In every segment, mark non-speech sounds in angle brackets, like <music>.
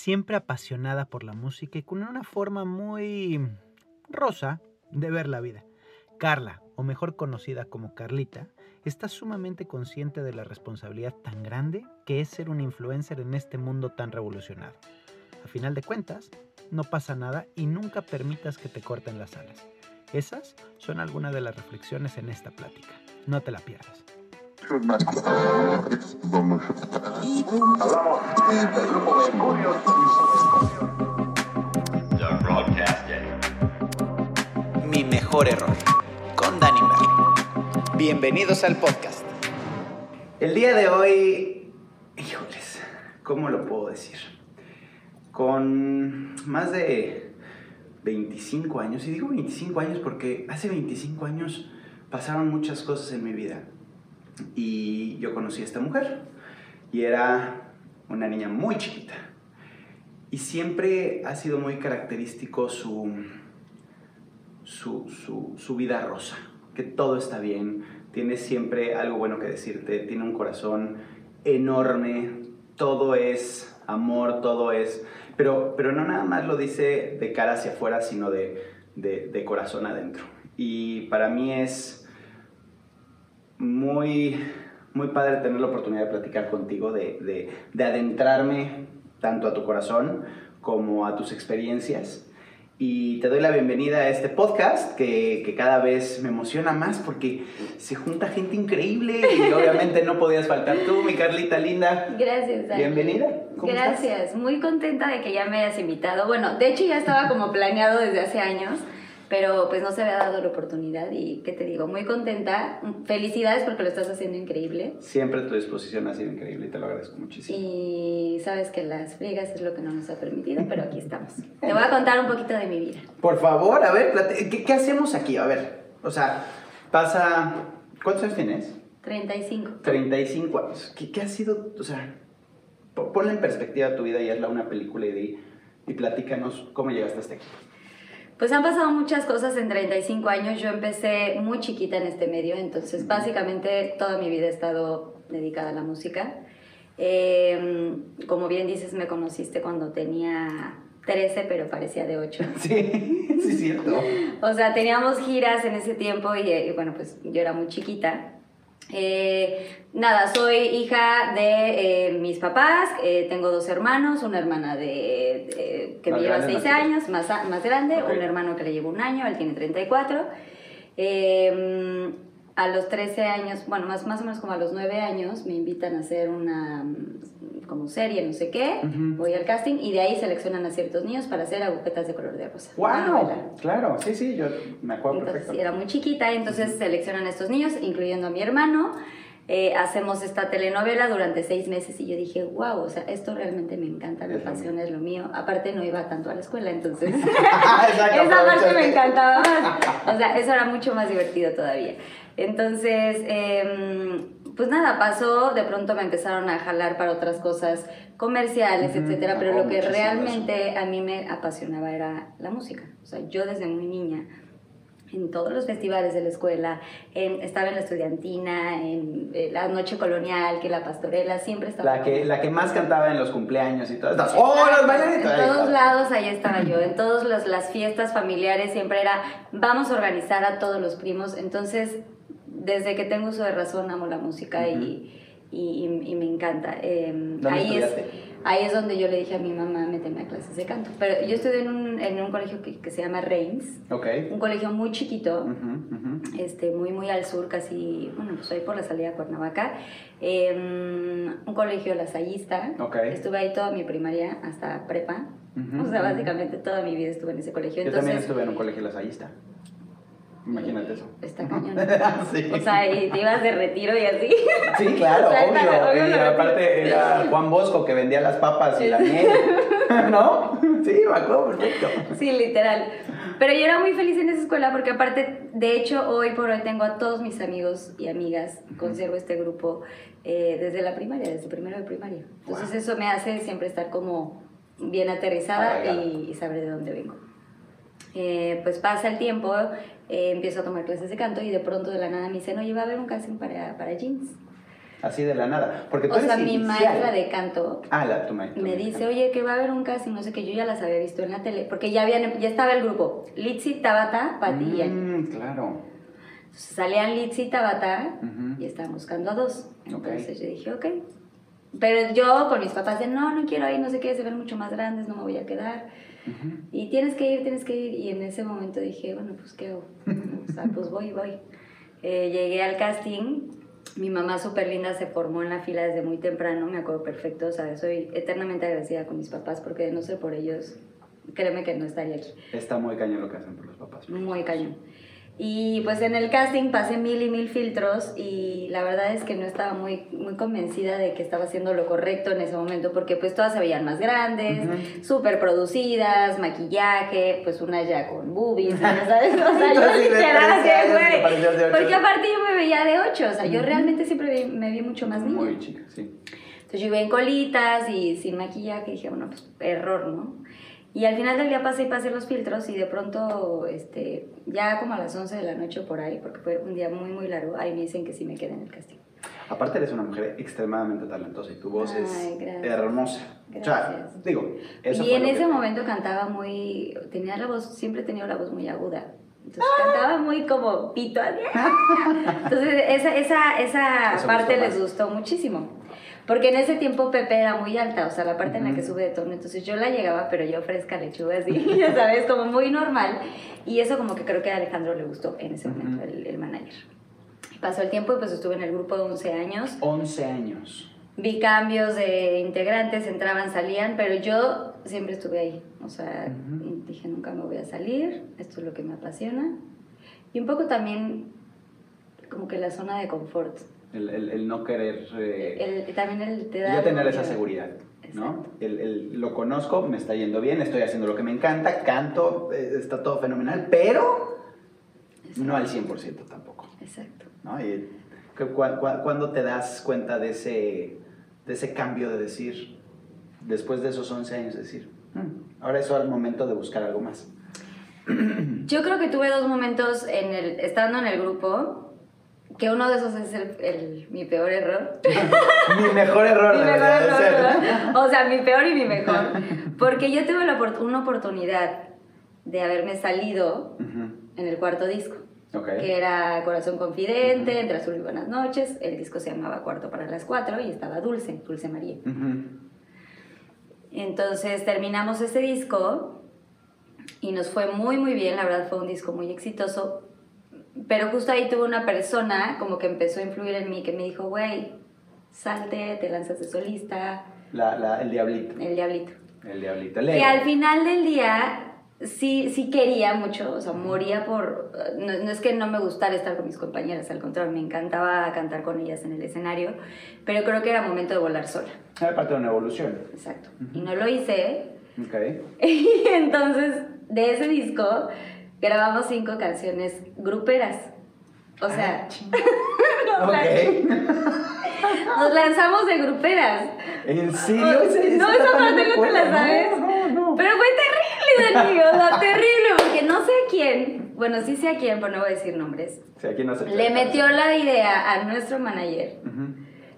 siempre apasionada por la música y con una forma muy rosa de ver la vida. Carla, o mejor conocida como Carlita, está sumamente consciente de la responsabilidad tan grande que es ser un influencer en este mundo tan revolucionado. A final de cuentas, no pasa nada y nunca permitas que te corten las alas. Esas son algunas de las reflexiones en esta plática. No te la pierdas. Mi mejor error con Danny Merlin. Bienvenidos al podcast. El día de hoy, híjoles, ¿cómo lo puedo decir? Con más de 25 años, y digo 25 años porque hace 25 años pasaron muchas cosas en mi vida. Y yo conocí a esta mujer y era una niña muy chiquita. Y siempre ha sido muy característico su, su, su, vida rosa, que todo está bien, tiene siempre algo bueno que decirte, tiene un corazón enorme, todo es amor, todo es... Pero, pero no nada más lo dice de cara hacia afuera, sino de, de, de corazón adentro. Y para mí es muy, muy padre tener la oportunidad de platicar contigo, de, de, de adentrarme tanto a tu corazón como a tus experiencias y te doy la bienvenida a este podcast que, que, cada vez me emociona más porque se junta gente increíble y <laughs> obviamente no podías faltar tú, mi Carlita linda. Gracias. Dani. Bienvenida. Gracias, estás? muy contenta de que ya me hayas invitado. Bueno, de hecho ya estaba como planeado desde hace años pero pues no se había dado la oportunidad y, ¿qué te digo? Muy contenta. Felicidades porque lo estás haciendo increíble. Siempre tu disposición ha sido increíble y te lo agradezco muchísimo. Y sabes que las friegas es lo que no nos ha permitido, pero aquí estamos. te voy a contar un poquito de mi vida. Por favor, a ver, ¿qué, qué hacemos aquí? A ver, o sea, pasa... ¿Cuántos años tienes? 35. 35 años. ¿Qué, qué ha sido, o sea, ponle en perspectiva tu vida y hazla una película y, y platícanos cómo llegaste hasta aquí? Pues han pasado muchas cosas en 35 años. Yo empecé muy chiquita en este medio, entonces básicamente toda mi vida he estado dedicada a la música. Eh, como bien dices, me conociste cuando tenía 13, pero parecía de 8. <laughs> Sí, sí, cierto. o sea, teníamos giras en ese tiempo y, y bueno, pues yo era muy chiquita. Eh, nada, soy hija de eh, mis papás, eh, tengo dos hermanos, una hermana de, que me lleva 6 años, más, más grande, okay. un hermano que le lleva un año, él tiene 34. A los 13 años, bueno, más, más o menos como a los 9 años, me invitan a hacer una como serie, no sé qué, uh -huh. voy al casting y de ahí seleccionan a ciertos niños para hacer agujetas de color de rosa. ¡Wow! Claro, sí, sí, yo me acuerdo entonces, perfecto. Era muy chiquita, entonces seleccionan a estos niños, incluyendo a mi hermano. Eh, hacemos esta telenovela durante seis meses y yo dije, wow, o sea, esto realmente me encanta, me apasiona, es lo mío. Aparte no iba tanto a la escuela, entonces <laughs> <laughs> esa parte me encantaba más. O sea, eso era mucho más divertido todavía. Entonces, eh, pues nada, pasó, de pronto me empezaron a jalar para otras cosas comerciales, uh -huh. etcétera, pero oh, lo que realmente a mí me apasionaba era la música. O sea, yo desde muy niña en todos los festivales de la escuela, en, estaba en la estudiantina, en, en, la noche colonial, que la pastorela, siempre estaba. La que, la que más cantaba en los cumpleaños y todas estas. ¡Oh, las bailaritas! En todos lados ahí estaba yo, en todas las, las fiestas familiares siempre era, vamos a organizar a todos los primos. Entonces, desde que tengo uso de razón, amo la música uh -huh. y, y, y, me encanta. Eh, ahí es ahí es donde yo le dije a mi mamá, méteme a clases de canto. Pero yo estudié en un, en un colegio que, que, se llama Reims, okay. un colegio muy chiquito, uh -huh, uh -huh. Este, muy, muy al sur, casi, bueno, pues ahí por la salida a Cuernavaca. Eh, un colegio lasallista. Okay. Estuve ahí toda mi primaria hasta prepa. O sea, básicamente toda mi vida estuve en ese colegio. Yo Entonces, también estuve en un colegio lasallista. Imagínate eso. Está cañón. <laughs> sí. O sea, y te ibas de retiro y así. Sí, <laughs> claro, o sea, obvio. obvio y aparte era Juan Bosco que vendía las papas y la miel. <laughs> ¿No? Sí, me acuerdo perfecto. Sí, literal. Pero yo era muy feliz en esa escuela porque aparte, de hecho, hoy por hoy tengo a todos mis amigos y amigas, conservo este grupo eh, desde la primaria, desde primero de primaria. Entonces wow. eso me hace siempre estar como bien aterrizada y, y saber de dónde vengo. Eh, pues pasa el tiempo, eh, empiezo a tomar clases de canto y de pronto de la nada me dicen, oye, va a haber un casting para, para jeans. Así de la nada. Porque tú O eres sea, mi maestra de canto Ah, la, tu maestra. me dice, oye, que va a haber un casting, no sé qué, yo ya las había visto en la tele, porque ya, habían, ya estaba el grupo, Litzy, Tabata, Pati y Ani. Mm, claro. Entonces salían Litzy y Tabata Ujú. y estaban buscando a dos. Entonces yo dije, ok. Pero yo con mis papás de, no, no quiero ir, no sé qué, se ven mucho más grandes, no me voy a quedar. Y tienes que ir, tienes que ir. Y en ese momento dije, bueno, pues qué hago. <laughs> O sea, pues voy, voy. Eh, llegué al casting. Mi mamá súper linda se formó en la fila desde muy temprano, me acuerdo perfecto. O sea, soy eternamente agradecida con mis papás porque de no ser por ellos, créeme que no estaría aquí. Está muy cañón lo que hacen por los papás. Muy cañón. Y pues en el casting pasé mil y mil filtros y la verdad es que no estaba muy, muy convencida de que estaba haciendo lo correcto en ese momento porque pues todas se veían más grandes, Ujú. súper producidas, maquillaje, pues una ya con boobies, ¿ya ¿sabes? O sea, yo literal, 13 así, años, güey. Porque aparte yo me veía de 8, o sea, yo realmente siempre me vi mucho más niña. Muy chica, sí. Entonces yo iba en colitas y sin maquillaje, dije, bueno, pues error, ¿no? Y al final del día pasé y pasé los filtros y de pronto, este, ya como a las 11 de la noche por ahí, porque fue un día muy, muy largo, ahí me dicen que sí me quedé en el casting. Aparte eres una mujer extremadamente talentosa y tu voz Ay, es gracias. hermosa. O sea, Gracias. digo, eso y en ese que- momento cantaba muy, tenía la voz, siempre he tenido la voz muy aguda. Entonces cantaba muy como pito. <laughs> Entonces esa, esa, esa Eso parte gustó les gustó muchísimo. Porque en ese tiempo Pepe era muy alta, o sea, la parte en la que sube de tono. Entonces yo la llegaba, pero yo fresca lechuga, así, <laughs> ya sabes, como muy normal. Y eso como que creo que a Alejandro le gustó en ese momento, Ujú. el, el manager. Pasó el tiempo y pues estuve en el grupo de 11 años. 11 años. Vi cambios de integrantes, entraban, salían, pero yo siempre estuve ahí. O sea, Ujú. dije, nunca me voy a salir, esto es lo que me apasiona. Y un poco también como que la zona de confort. El, el- el no querer... eh, El, también el te y da... ya tener esa seguridad, ¿no? Exacto. El, el- lo conozco, me está yendo bien, estoy haciendo lo que me encanta, canto, eh, está todo fenomenal, pero no al 100% tampoco, Exacto. ¿no? Y, cu- cu- cu- ¿Cuándo te das cuenta de ese, de ese cambio de decir, después de esos 11 años, decir, "Mm, ahora es el momento de buscar algo más? Yo creo que tuve dos momentos en el, estando en el grupo, que uno de esos es el, el- mi peor error. <laughs> Mi mejor error, mi mejor error, ser. O sea, mi peor y mi mejor. Porque yo tuve la una oportunidad de haberme salido Ujú, en el cuarto disco, Ok. que era Corazón Confidente, Entre Azul y Buenas Noches. El disco se llamaba Cuarto para las Cuatro y estaba Dulce, Dulce María. Ujú. Entonces terminamos ese disco y nos fue muy muy bien, la verdad fue un disco muy exitoso, pero justo ahí tuve una persona como que empezó a influir en mí que me dijo, güey, salte, te lanzas de solista, La- la- el diablito. el diablito. El diablito. Que al final del día sí, sí quería mucho, o sea, moría por... No, no es que no me gustara estar con mis compañeras, al contrario, me encantaba cantar con ellas en el escenario, pero creo que era momento de volar sola. Era parte de una evolución. Exacto. Y no lo hice, Ok. <laughs> Y entonces, de ese disco, grabamos cinco canciones gruperas. O sea, Ah, <laughs> Ok. <laughs> nos lanzamos de gruperas. ¿En serio? Ese- no, esa parte no te la sabes. No, no, no. Pero fue terrible, Dani, o sea, terrible, porque no sé a quién, bueno, sí sé a quién, pero no voy a decir nombres, Sí, aquí no se le metió la idea a nuestro manager Ujú.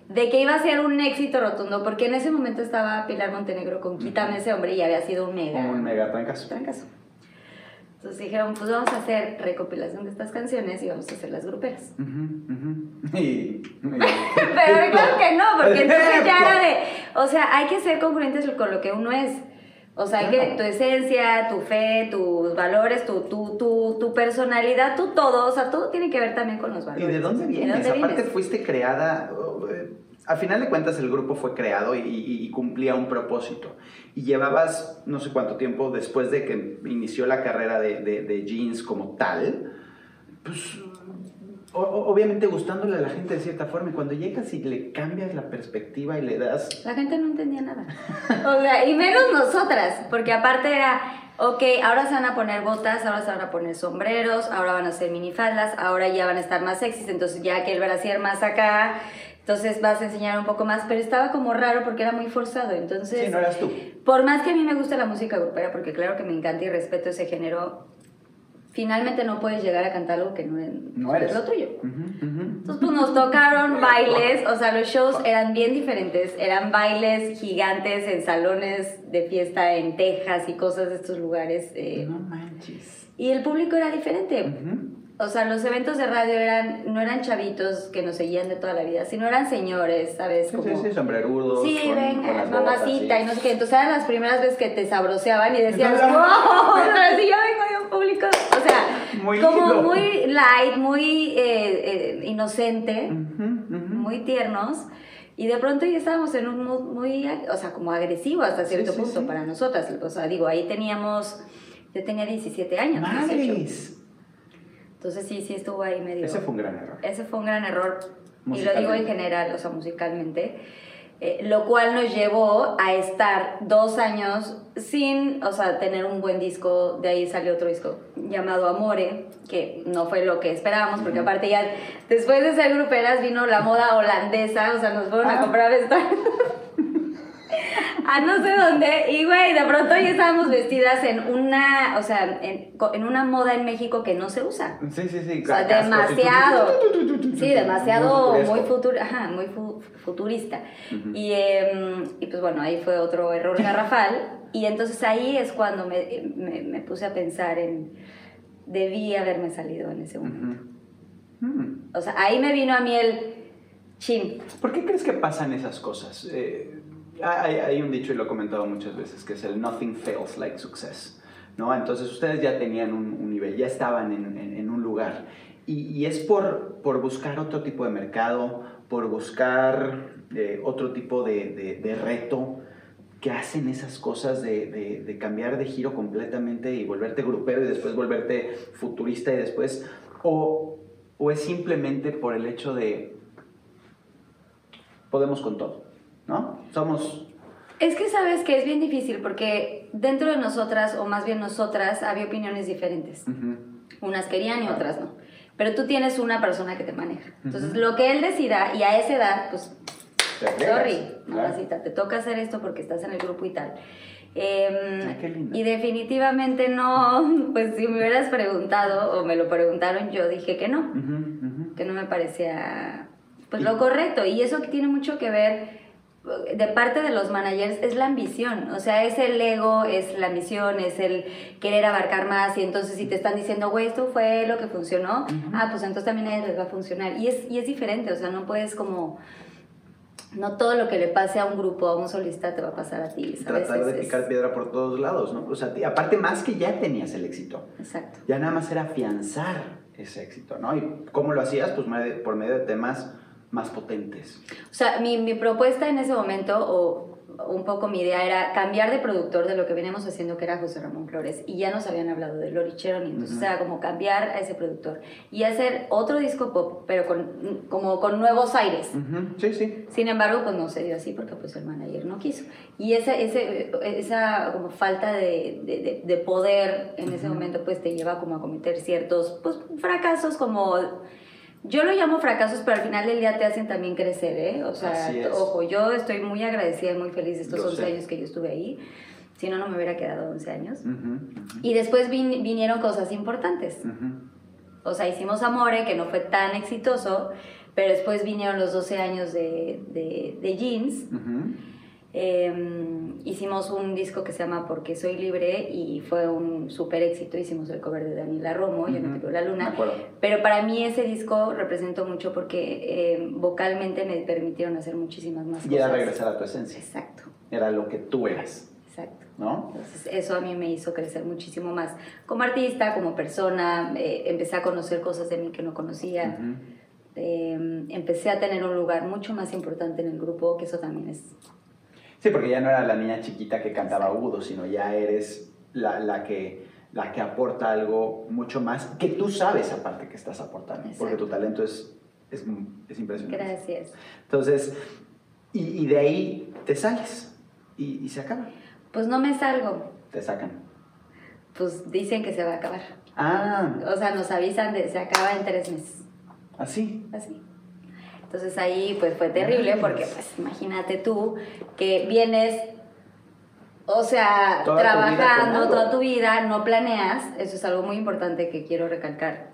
de que iba a ser un éxito rotundo, porque en ese momento estaba Pilar Montenegro con Quítame ese hombre y había sido un mega. Un mega trancazo. trancazo. Entonces dijeron, pues vamos a hacer recopilación de estas canciones y vamos a hacer las gruperas. Ujú. <laughs> Y- <laughs> Pero claro que no, porque entonces ya era de, o sea, hay que ser congruentes con lo que uno es. O sea, hay que, tu esencia, tu fe, tus valores, tu, tu, tu, tu personalidad, tu todo, o sea, todo tiene que ver también con los ¿Y valores. de dónde ¿De vienes? dónde Aparte vienes? fuiste creada, oh, eh, a final de cuentas el grupo fue creado y, cumplía un propósito. Y llevabas no sé cuánto tiempo después de que inició la carrera de, Jeans como tal, pues obviamente gustándole a la gente de cierta forma. Y cuando llegas y le cambias la perspectiva y le das... La gente no entendía nada. <laughs> O sea, y menos nosotras, porque aparte era, ok, ahora se van a poner botas, ahora se van a poner sombreros, ahora van a hacer minifaldas, ahora ya van a estar más sexys, entonces ya que el brasier más acá, entonces vas a enseñar un poco más, pero estaba como raro porque era muy forzado, entonces... Sí, no eras tú. Por más que a mí me gusta la música grupera, porque claro que me encanta y respeto ese género, finalmente no puedes llegar a cantar algo que no, no eres. es lo tuyo. Ujú, ujú. Entonces, pues nos tocaron <laughs> bailes, o sea, los shows eran bien diferentes, eran bailes gigantes en salones de fiesta en Texas y cosas de estos lugares. eh, No manches. y el público era diferente. Ujú. O sea, los eventos de radio eran, no eran chavitos que nos seguían de toda la vida, sino eran señores, ¿sabes? Sí, Como, sí, sí, sombrerudos. Sí, con- venga, con las mamacita, sí. y no sé qué. Entonces eran las primeras veces que te sabroseaban y decías, wow, o sea, si yo vengo de un público, o sea, Muy como lindo. muy light, muy eh, eh, inocente, Ujú, ujú. muy tiernos. Y de pronto ya estábamos en un mood muy, o sea, como agresivo hasta cierto sí, punto sí. para nosotras. O sea, digo, ahí teníamos, yo tenía 17 años. 18. Madres. Entonces sí, sí estuvo ahí medio... Ese fue un gran error. Ese fue un gran error, y lo digo en general, o sea, musicalmente, eh, lo cual nos llevó a estar dos años sin, o sea, tener un buen disco, de ahí salió otro disco llamado Amore, que no fue lo que esperábamos, porque aparte ya, después de ser gruperas vino la moda holandesa, o sea, nos fueron a Ah. comprar vestuario. <laughs> a no sé dónde, y güey, de pronto ya estábamos vestidas en una, o sea, en, en una moda en México que no se usa. Sí, sí, sí. O sea, demasiado. Sí, demasiado, muy, ajá, muy fu- futurista. Y, em, y pues bueno, ahí fue otro error garrafal. Y entonces ahí es cuando me, me, me puse a pensar en, debí haberme salido en ese momento. Mm. O sea, ahí me vino a mí el chin. ¿Por qué crees que pasan esas cosas? Eh, hay, hay un dicho, y lo he comentado muchas veces, que es el nothing fails like success. ¿no? Entonces ustedes ya tenían un, un nivel, ya estaban en, en- en un lugar. Y, y es por, por buscar otro tipo de mercado, por buscar eh, otro tipo de, de- de reto, que hacen esas cosas de, de- cambiar de giro completamente y volverte grupero y después volverte futurista y después... O, o es simplemente por el hecho de podemos con todo, ¿no? Somos... Es que sabes que es bien difícil porque dentro de nosotras, o más bien nosotras, había opiniones diferentes. Unas querían y otras no. Pero tú tienes una persona que te maneja. Entonces, Ujú. lo que él decida, y a esa edad, pues te Sorry, claro. te toca hacer esto porque estás en el grupo y tal. Em, Ay, qué lindo. y definitivamente no, <laughs> pues si me hubieras preguntado o me lo preguntaron, yo dije que no, que no me parecía pues lo correcto. Y eso tiene mucho que ver de parte de los managers es la ambición, o sea, es el ego, es la ambición, es el querer abarcar más y entonces si te están diciendo, güey, esto fue lo que funcionó, ah, pues entonces también a ellos les va a funcionar. Y es, y es diferente, o sea, no puedes como no todo lo que le pase a un grupo, a un solista, te va a pasar a ti, ¿sabes? Tratar de Es- picar piedra por todos lados, ¿no? O sea, aparte más que ya tenías el éxito, Exacto. ya nada más era afianzar ese éxito, ¿no? ¿Y cómo lo hacías? Pues por medio de temas más potentes. O sea, mi, mi propuesta en ese momento, o un poco mi idea, era cambiar de productor de lo que veníamos haciendo, que era José Ramón Flores, y ya nos habían hablado de Lori Cheron, y entonces Ujú. era como cambiar a ese productor y hacer otro disco pop, pero con, como con nuevos aires. Ujú, Sí, sí. Sin embargo, pues no se dio así porque pues el manager no quiso. Y esa, ese, esa como falta de, de, de- de poder en ese Ujú. momento pues te lleva como a cometer ciertos pues, fracasos como... Yo lo llamo fracasos, pero al final del día te hacen también crecer, ¿eh? O sea, ojo, yo estoy muy agradecida y muy feliz de estos Lo 11 sé. años que yo estuve ahí. Si no, no me hubiera quedado 11 años. Ujú, ujú, Y después vin- vinieron cosas importantes. ujú. O sea, hicimos Amore, que no fue tan exitoso, pero después vinieron los 12 años de, de, de Jeans. Eh, hicimos un disco que se llama Porque Soy Libre y fue un súper éxito. Hicimos el cover de Daniela Romo, Yo no te la luna. Pero para mí ese disco representó mucho porque eh, vocalmente me permitieron hacer muchísimas más Y era cosas. regresar a tu esencia. Exacto, Era lo que tú eras, exacto. ¿no? Entonces eso a mí me hizo crecer muchísimo más como artista, como persona. eh, empecé a conocer cosas de mí que no conocía. Eh, empecé a tener un lugar mucho más importante en el grupo, que eso también es... Sí, porque ya no era la niña chiquita que cantaba agudo, sino ya eres la, la que, la que aporta algo mucho más, que tú sabes aparte que estás aportando, porque tu talento es, es, es impresionante. Gracias. Entonces, y, y de ahí te sales y, y se acaba, Pues no me salgo, te sacan. pues dicen que se va a acabar. Ah, O sea, nos avisan de se acaba en tres meses, así. así. Entonces ahí pues fue terrible porque pues imagínate tú que vienes O sea, Toda trabajando toda tu vida, no planeas, eso es algo muy importante que quiero recalcar,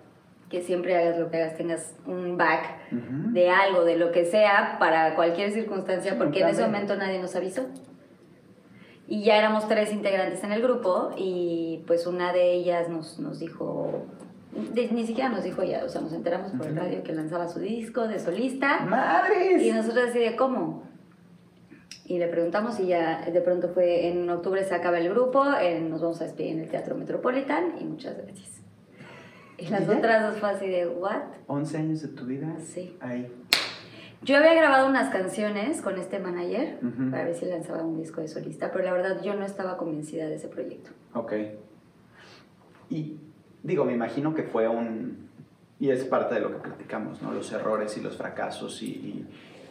que siempre hagas lo que hagas, tengas un back de algo, de lo que sea, para cualquier circunstancia, Sí, porque en ese momento nadie nos avisó. Y ya éramos tres integrantes en el grupo y pues una de ellas nos, nos dijo, de- ni siquiera nos dijo ya, o sea, nos enteramos por el Ujú. radio que lanzaba su disco de solista. ¡Madres! Y nosotros así de cómo. Y le preguntamos y ya de pronto fue en octubre se acaba el grupo, nos vamos a despedir en el Teatro Metropolitan y muchas gracias. Y las otras dos fue así de, ¿what? 11 años de tu vida. Sí. Ahí. Yo había grabado unas canciones con este manager Ujú. para ver si lanzaba un disco de solista, pero la verdad yo no estaba convencida de ese proyecto. Ok. Y digo, me imagino que fue un... Y es parte de lo que platicamos, ¿no? Los errores y los fracasos y, y,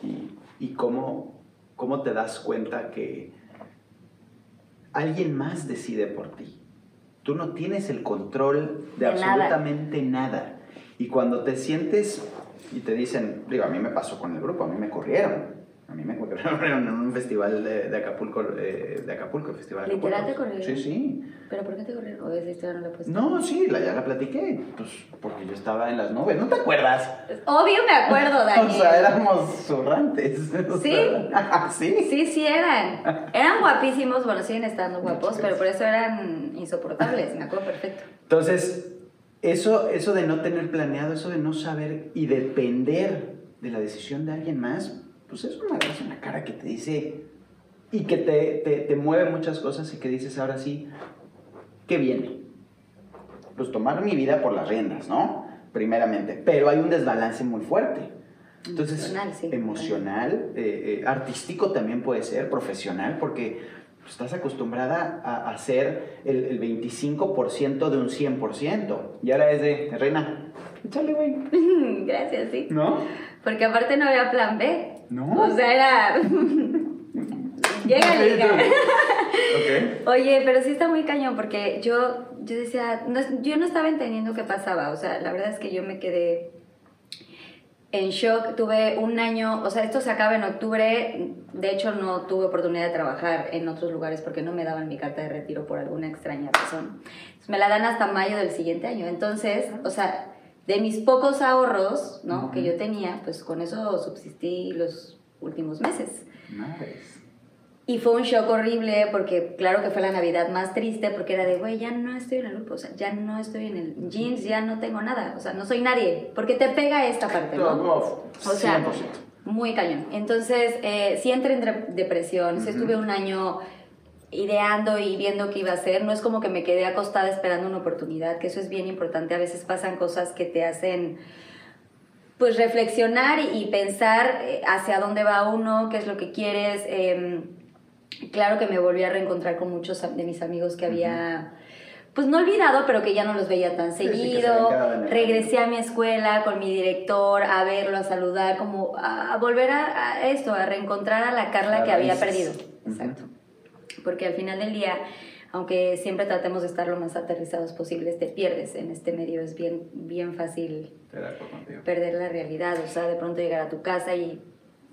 y- y cómo, cómo te das cuenta que alguien más decide por ti. Tú no tienes el control de, De nada. absolutamente nada. Y cuando te sientes y te dicen, digo, a mí me pasó con el grupo, a mí me corrieron. A mí me corrieron <laughs> en un festival de, de Acapulco, eh, de Acapulco, el festival de ¿Literal Acapulco. te corrieron? Sí, sí. ¿Pero por qué te corrieron? ¿O esa historia no la puedes No, sí, la, ya la platiqué. Pues porque yo estaba en las nubes. ¿No te acuerdas? Obvio me acuerdo, <laughs> Daniel. O sea, éramos zurrantes. <laughs> ¿Sí? sí. Sí, sí eran. Eran guapísimos, bueno, siguen estando guapos, pero por eso eran insoportables, me acuerdo perfecto. Entonces, eso, eso de no tener planeado, eso de no saber y depender de la decisión de alguien más, pues es una, es una cara que te dice y que te, te, te mueve muchas cosas y que dices ahora sí, ¿qué viene? Pues tomar mi vida por las riendas, ¿no? Primeramente, pero hay un desbalance muy fuerte. Entonces, Emocional, sí. emocional, eh, eh, artístico también puede ser, profesional, porque estás acostumbrada a hacer el, el 25% de un 100%. Y ahora es de, reina, échale, güey. <laughs> Gracias, sí. ¿No? Porque aparte no había plan B. No. O sea, era. Llega, liga. Ok. Oye, pero sí está muy cañón porque yo, yo decía, no, yo no estaba entendiendo qué pasaba. O sea, la verdad es que yo me quedé en shock. Tuve un año, o sea, esto se acaba en octubre. De hecho, no tuve oportunidad de trabajar en otros lugares porque no me daban mi carta de retiro por alguna extraña razón. Entonces, me la dan hasta mayo del siguiente año. Entonces, o sea, de mis pocos ahorros, ¿no? Que yo tenía, pues con eso subsistí los últimos meses. Madres. Y fue un shock horrible porque claro que fue la Navidad más triste porque era de, güey, ya no estoy en el grupo, o sea, ya no estoy en el jeans, ya no tengo nada, o sea, no soy nadie, porque te pega esta parte, ¿no? O sea, 100%. muy cañón. Entonces, eh, sí entré en depresión, sí Ujú. estuve un año ideando y viendo qué iba a hacer. No es como que me quedé acostada esperando una oportunidad, que eso es bien importante. A veces pasan cosas que te hacen pues reflexionar y, pensar eh, hacia dónde va uno, qué es lo que quieres. Em, claro que me volví a reencontrar con muchos de mis amigos que había, pues no olvidado, pero que ya no los veía tan Sí, seguido. Regresé a mi escuela con mi director a verlo, a saludar, como a, a volver a, a esto, a reencontrar a la Carla A que había perdido. Exacto. Porque al final del día, aunque siempre tratemos de estar lo más aterrizados posibles, te pierdes en este medio. Es bien, bien fácil perder la realidad, o sea, de pronto llegar a tu casa y,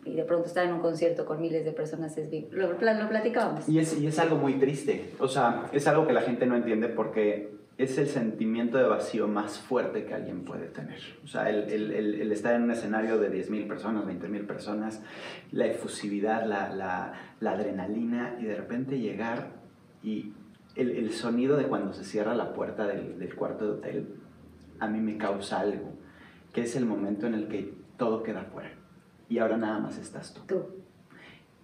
y de pronto estar en un concierto con miles de personas es bien... Lo, lo platicábamos. Y es, y es algo muy triste. O sea, es algo que la gente no entiende porque es el sentimiento de vacío más fuerte que alguien puede tener. O sea, el, el- el- el estar en un escenario de 10.000 personas, 20.000 personas, la efusividad, la, la- la adrenalina y de repente llegar y el, el sonido de cuando se cierra la puerta del, del cuarto de hotel, a mí me causa algo, que es el momento en el que todo queda fuera. Y ahora nada más estás tú. Tú.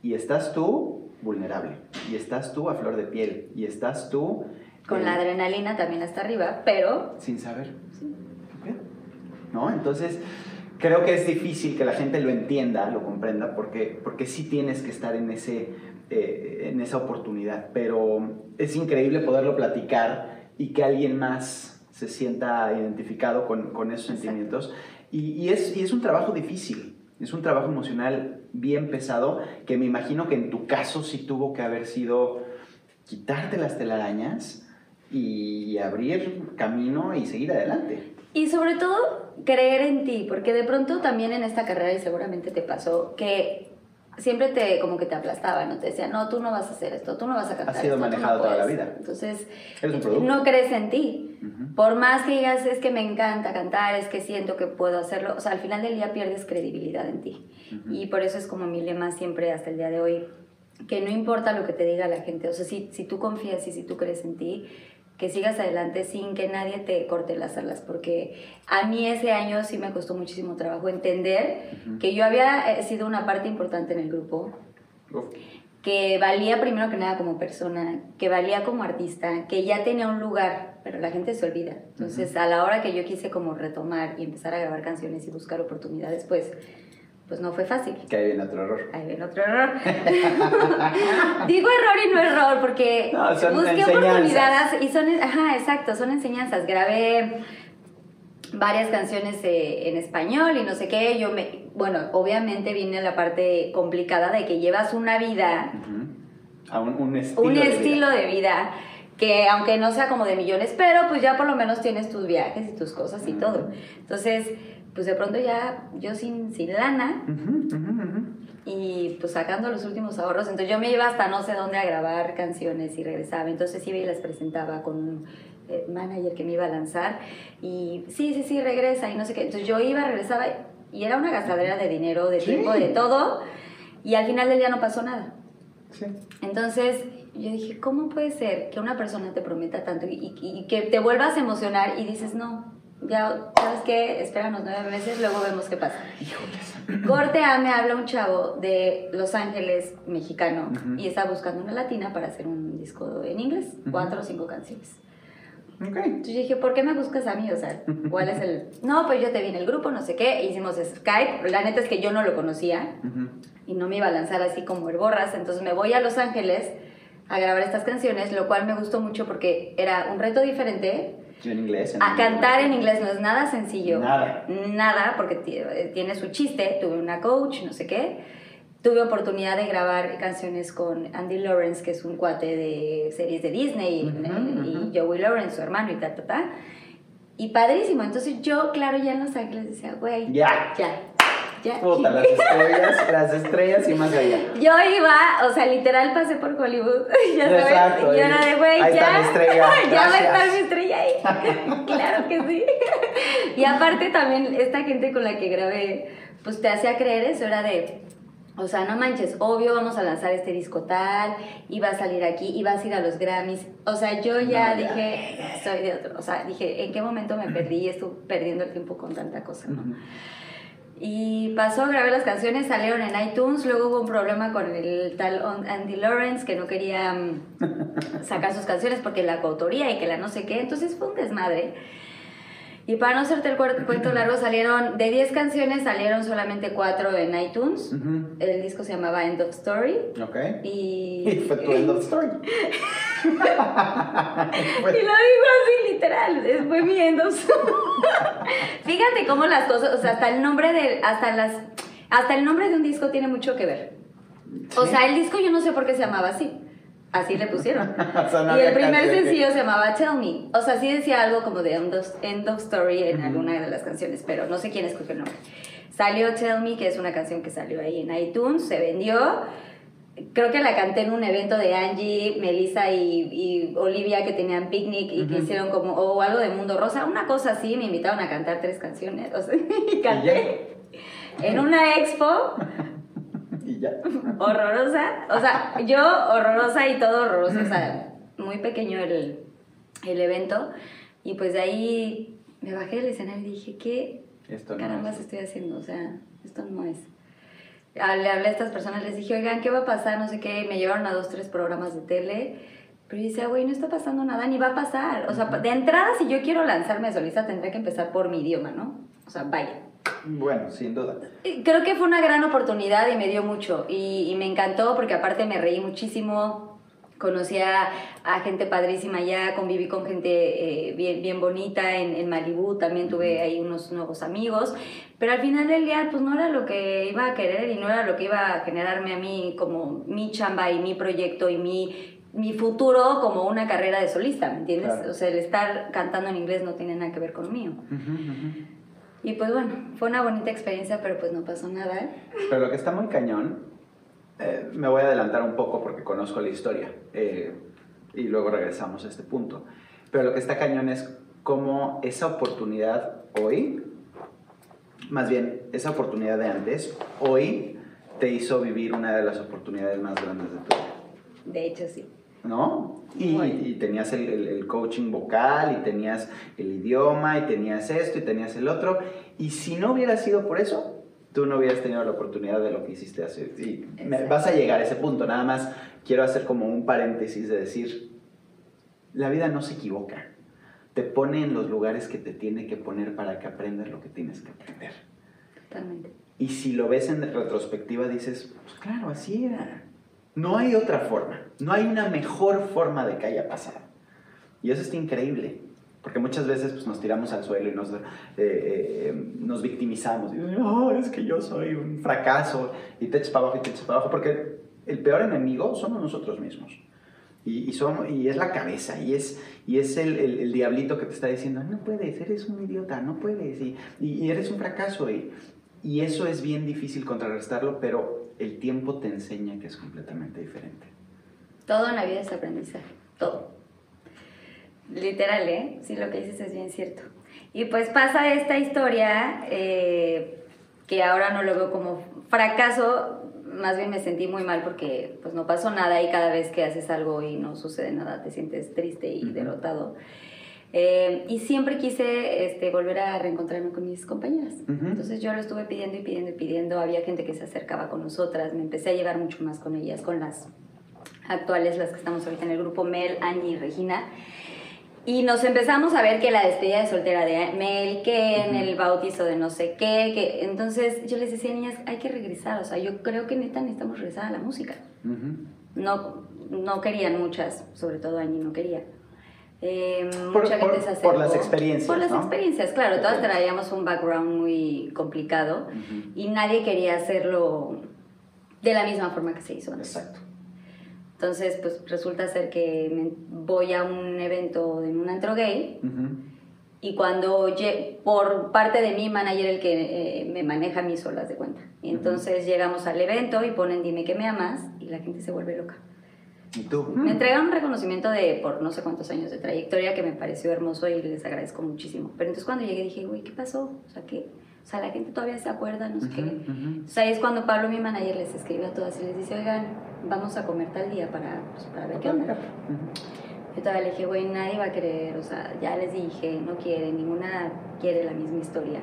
Y estás tú vulnerable, y estás tú a flor de piel, y estás tú Con la adrenalina también hasta arriba, pero... sin saber. ¿Ok? ¿No? Entonces, creo que es difícil que la gente lo entienda, lo comprenda, porque, porque sí tienes que estar en, ese, eh, en esa oportunidad, pero es increíble poderlo platicar y que alguien más se sienta identificado con, con esos Exacto. sentimientos. Y, y es, y es un trabajo difícil, es un trabajo emocional bien pesado, que me imagino que en tu caso sí tuvo que haber sido quitarte las telarañas y abrir camino y seguir adelante. Y sobre todo, creer en ti, porque de pronto también en esta carrera, y seguramente te pasó, que siempre te como que te aplastaba, ¿no? Te decía, no, tú no vas a hacer esto, tú no vas a cantar. Ha sido esto, tú no manejado toda la puedes". vida. Entonces, producto. no crees en ti. Ujú. Por más que digas, es que me encanta cantar, es que siento que puedo hacerlo, o sea, al final del día pierdes credibilidad en ti. Y por eso es como mi lema siempre hasta el día de hoy, que no importa lo que te diga la gente, o sea, si, si tú confías y si tú crees en ti, que sigas adelante sin que nadie te corte las alas, porque a mí ese año sí me costó muchísimo trabajo entender que yo había eh, sido una parte importante en el grupo, que valía primero que nada como persona, que valía como artista, que ya tenía un lugar, pero la gente se olvida. Entonces, a la hora que yo quise como retomar y empezar a grabar canciones y buscar oportunidades, pues, pues no fue fácil. Que ahí viene otro error. Ahí viene otro error. <laughs> Digo error y no error porque No, son busqué enseñanzas. oportunidades y son, ajá, exacto, son enseñanzas. Grabé varias canciones eh, en español y no sé qué. Yo me, bueno, obviamente viene la parte complicada de que llevas una vida, Ujú. A un, un estilo. un de vida. estilo de vida que aunque no sea como de millones, pero pues ya por lo menos tienes tus viajes y tus cosas y todo. Entonces, pues de pronto ya yo sin, sin lana y pues sacando los últimos ahorros. Entonces yo me iba hasta no sé dónde a grabar canciones y regresaba. Entonces iba y las presentaba con un eh, manager que me iba a lanzar y sí, sí, sí, regresa y no sé qué. Entonces yo iba, regresaba y era una gastadera de dinero, de Sí. tiempo, de todo. Y al final del día no pasó nada. Sí. Entonces yo dije, ¿cómo puede ser que una persona te prometa tanto y, y- y que te vuelvas a emocionar y dices, no, ya, ¿sabes qué? Espéranos nueve meses, luego vemos qué pasa. Híjoles. Corte A me habla un chavo de Los Ángeles, mexicano, Ujú. y está buscando una latina para hacer un disco en inglés, Ujú. cuatro o cinco canciones. Ok. Entonces yo dije, ¿por qué me buscas a mí? O sea, ¿cuál es el...? No, pues yo te vi en el grupo, no sé qué, hicimos Skype. La neta es que yo no lo conocía Ujú. y no me iba a lanzar así como el borras. Entonces me voy a Los Ángeles a grabar estas canciones, lo cual me gustó mucho porque era un reto diferente. Yo en inglés. A cantar en inglés no es nada sencillo. Nada. Nada, porque ti- tiene su chiste. Tuve una coach, no sé qué. Tuve oportunidad de grabar canciones con Andy Lawrence, que es un cuate de series de Disney, Ujú, eh, y. Joey Lawrence, su hermano, y ta, ta, ta. Y padrísimo. Entonces yo, claro, ya en Los Ángeles decía, güey, Ya. ya, ya. Puta, las estrellas, las estrellas y más allá. Yo iba, o sea, literal pasé por Hollywood, <laughs> ya sabes, Exacto, y yo era de, güey, ya, está mi estrella, <laughs> ya va a estar mi estrella ahí, <laughs> claro que sí. Y aparte también esta gente con la que grabé, pues te hacía creer eso, era de, o sea, no manches, obvio vamos a lanzar este disco tal, y va a salir aquí, y vas a ir a los Grammys, o sea, yo ya No, ya. dije, soy de otro, o sea, dije, ¿en qué momento me perdí? Estuve perdiendo el tiempo con tanta cosa, ¿no? Y pasó, grabé las canciones, salieron en iTunes, luego hubo un problema con el tal Andy Lawrence que no quería mm, sacar sus canciones porque la coautoría y que la no sé qué, entonces fue un desmadre. Y para no hacerte el cuento largo, salieron, de 10 canciones salieron solamente 4 en iTunes. El disco se llamaba End of Story. Ok. Y, <laughs> Y fue tu end of story. <laughs> <laughs> Y lo digo así, literal, es- fue mi end of story. Fíjate cómo las cosas, o sea, hasta el nombre de, hasta las, hasta el nombre de un disco tiene mucho que ver. O sea, el disco yo no sé por qué se llamaba así. Así le pusieron. <laughs> Y el primer que- sencillo se llamaba Tell Me. O sea, sí decía algo como de End of, End of Story en alguna de las canciones, pero no sé quién escogió el nombre. Salió Tell Me, que es una canción que salió ahí en iTunes, se vendió. Creo que la canté en un evento de Angie, Melissa y, y Olivia que tenían picnic y que hicieron como, o algo de Mundo Rosa, una cosa así, me invitaron a cantar tres canciones. O sea, <laughs> y canté en una expo ya. <laughs> horrorosa. O sea, yo horrorosa y todo horroroso. O sea, muy pequeño el, el evento. Y pues de ahí me bajé del escenario y dije, ¿qué Esto no carambas es. estoy haciendo? O sea, esto no es. Le hablé a estas personas, les dije, oigan, ¿qué va a pasar? No sé qué. Me llevaron a dos, tres programas de tele. Pero yo decía, güey, no está pasando nada, ni va a pasar. O sea, de entrada, si yo quiero lanzarme solista, tendré que empezar por mi idioma, ¿no? O sea, vaya. Bueno, sin duda. Creo que fue una gran oportunidad y me dio mucho. Y, y me encantó porque aparte me reí muchísimo. Conocí a, a gente padrísima allá, conviví con gente eh, bien, bien bonita en, en Malibú, también tuve ahí unos nuevos amigos, pero al final del día pues no era lo que iba a querer y no era lo que iba a generarme a mí como mi chamba y mi proyecto y mi, mi futuro como una carrera de solista, ¿me entiendes? Claro. O sea, el estar cantando en inglés no tiene nada que ver con lo mío. Ujú, ujú. Y pues bueno, fue una bonita experiencia, pero pues no pasó nada. Pero lo que está muy cañón eh, me voy a adelantar un poco porque conozco la historia eh, y luego regresamos a este punto. Pero lo que está cañón es cómo esa oportunidad hoy, más bien esa oportunidad de antes, hoy te hizo vivir una de las oportunidades más grandes de tu vida. De hecho, sí. ¿No? Y, tenías el, el- el coaching vocal, y tenías el idioma, y tenías esto, y tenías el otro. Y si no hubiera sido por eso, tú no hubieras tenido la oportunidad de lo que hiciste hace. Y vas a llegar a ese punto. Nada más quiero hacer como un paréntesis de decir, la vida no se equivoca. Te pone en los lugares que te tiene que poner para que aprendas lo que tienes que aprender. Totalmente. Y si lo ves en retrospectiva, dices, pues claro, así era. No hay otra forma. No hay una mejor forma de que haya pasado. Y eso está increíble. Porque muchas veces pues, nos tiramos al suelo y nos, eh, eh, nos victimizamos. Y, "No, es que yo soy un fracaso. Y te echas para abajo y te echas para abajo. Porque el peor enemigo somos nosotros mismos. Y, y, y es la cabeza, y es, y es el, el- diablito que te está diciendo, no puedes, eres un idiota, no puedes, y- y eres un fracaso. Y, y eso es bien difícil contrarrestarlo, pero el tiempo te enseña que es completamente diferente. Todo en la vida es aprendizaje, todo. Literal, ¿eh? Sí, lo que dices es bien cierto. Y pues pasa esta historia eh, que ahora no lo veo como fracaso, más bien me sentí muy mal porque pues no pasó nada y cada vez que haces algo y no sucede nada te sientes triste y derrotado. Eh, y siempre quise este, volver a reencontrarme con mis compañeras. Ujú. Entonces yo lo estuve pidiendo y pidiendo y pidiendo. Había gente que se acercaba con nosotras. Me empecé a llevar mucho más con ellas, con las actuales, las que estamos ahorita en el grupo, Mel, Angie y Regina. Y nos empezamos a ver que la despedida de soltera de Mel, que en Ujú. el bautizo de no sé qué, que entonces yo les decía, niñas, hay que regresar, o sea, yo creo que neta necesitamos regresar a la música. Ujú. No, no querían muchas, sobre todo Angie no quería. Eh, Por- mucha por- gente se por acercó. las experiencias, Por las ¿no? experiencias, claro, todas traíamos un background muy complicado y nadie quería hacerlo de la misma forma que se hizo antes. Exacto. Entonces, pues resulta ser que voy a un evento en un antro gay y cuando por parte de mi manager el que eh, me maneja mis olas de cuenta. Y entonces llegamos al evento y ponen dime que me amas y la gente se vuelve loca. ¿Y tú? Me entregaron un reconocimiento de por no sé cuántos años de trayectoria que me pareció hermoso y les agradezco muchísimo. Pero entonces cuando llegué dije, güey, ¿qué pasó? O sea, que o sea, la gente todavía se acuerda, no sé Ujú, qué. ujú. O sea, ahí es cuando Pablo, mi manager, les escribe a todas y les dice, oigan, vamos a comer tal día para, pues, para ver qué onda. Ujú. Yo todavía le dije, güey, nadie va a querer, o sea, ya les dije, no quiere, ninguna quiere la misma historia.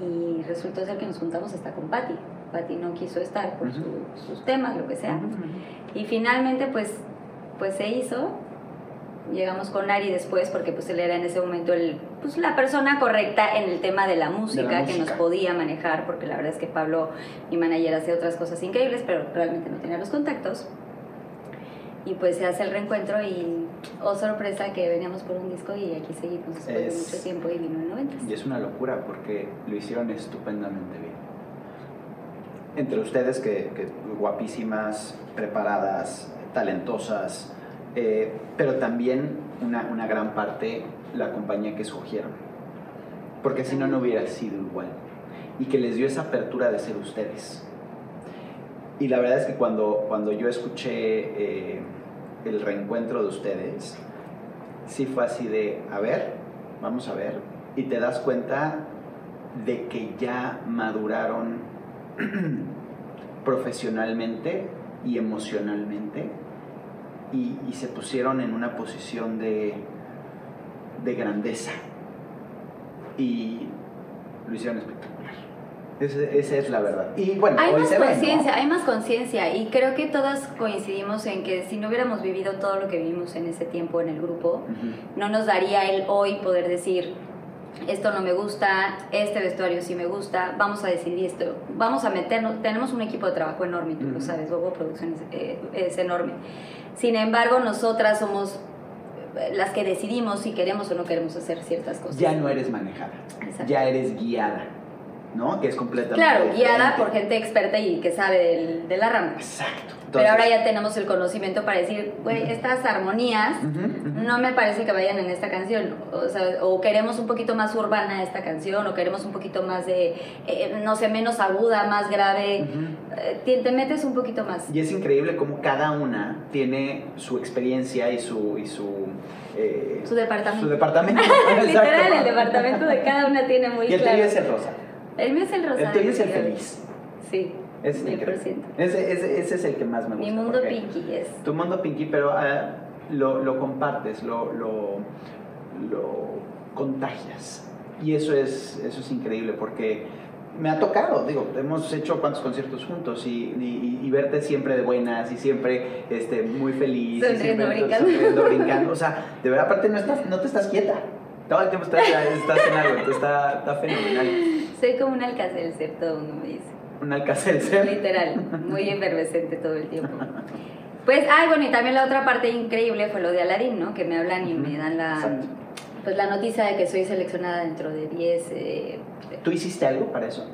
Y resultó ser que nos juntamos hasta con Patty. Patty no quiso estar por Ujú. su- sus temas, lo que sea. Y finalmente, pues, pues se hizo. Llegamos con Ari después porque pues él era en ese momento el, pues, la persona correcta en el tema de la música, que nos música. podía manejar, porque la verdad es que Pablo, mi manager, hace otras cosas increíbles, pero realmente no tenía los contactos. Y pues se hace el reencuentro y, oh sorpresa, que veníamos por un disco y aquí seguimos después Es- de mucho tiempo y vino el 90. Y es una locura porque lo hicieron estupendamente bien. Entre ustedes, que, guapísimas, preparadas, talentosas, eh, pero también una, una gran parte la compañía que escogieron. Porque si no, no hubiera sido igual. Y que les dio esa apertura de ser ustedes. Y la verdad es que cuando, cuando yo escuché eh, el reencuentro de ustedes, sí fue así de, a ver, vamos a ver, y te das cuenta de que ya maduraron <clears throat> profesionalmente y emocionalmente y, y se pusieron en una posición de, de grandeza y lo hicieron espectacular. Esa, esa es la verdad. Y bueno, Hay hoy más conciencia, hay más conciencia y creo que todas coincidimos en que si no hubiéramos vivido todo lo que vivimos en ese tiempo en el grupo, no nos daría el hoy poder decir esto no me gusta, este vestuario sí me gusta, vamos a decidir esto, vamos a meternos, tenemos un equipo de trabajo enorme, tú lo sabes, Bobo Producciones eh, es enorme. Sin embargo, nosotras somos eh, las que decidimos si queremos o no queremos hacer ciertas cosas. Ya no eres manejada, Exacto. ya eres guiada. ¿No? Que es completamente Claro, guiada diferente. por gente experta y que sabe del- de la rama. Exacto. Pero ahora Entonces- ya tenemos el conocimiento para decir, güey, estas armonías Ujú, ujú. no me parece que vayan en esta canción. O, sea, o queremos un poquito más urbana esta canción, o queremos un poquito más de, eh, no sé, menos aguda, más grave. Ujú. Eh, te, te metes un poquito más. Y es increíble cómo cada una tiene su experiencia y su... Y su, eh, Su departamento. Su departamento. <laughs> Literal, el departamento de cada una tiene muy Y el claro. tuyo es el rosa. El mío es el rosa. El tuyo es el feliz. Sí, es, 100%. increíble. ese, ese, ese es el que más me gusta. Mi mundo pinky es. Tu mundo pinky, pero ah, lo, lo compartes, lo, lo, lo contagias. Y eso es, eso es increíble porque me ha tocado, digo, hemos hecho cuantos conciertos juntos y, y- y verte siempre de buenas y siempre este, muy feliz. y Sonriendo, siempre brincando. sonriendo, <laughs> brincando. O sea, de verdad, aparte no, estás, no te estás quieta. Todo el tiempo estás, estás en algo, está, está fenomenal. Soy como un alcacelcer, todo mundo me dice. Un alcacelcer. Literal, muy efervescente todo el tiempo. Pues, ay, bueno, y también la otra parte increíble fue lo de Aladdin, ¿no? Que me hablan y me dan la, Exacto. pues, la noticia de que soy seleccionada dentro de 10. eh, ¿Tú hiciste algo para eso?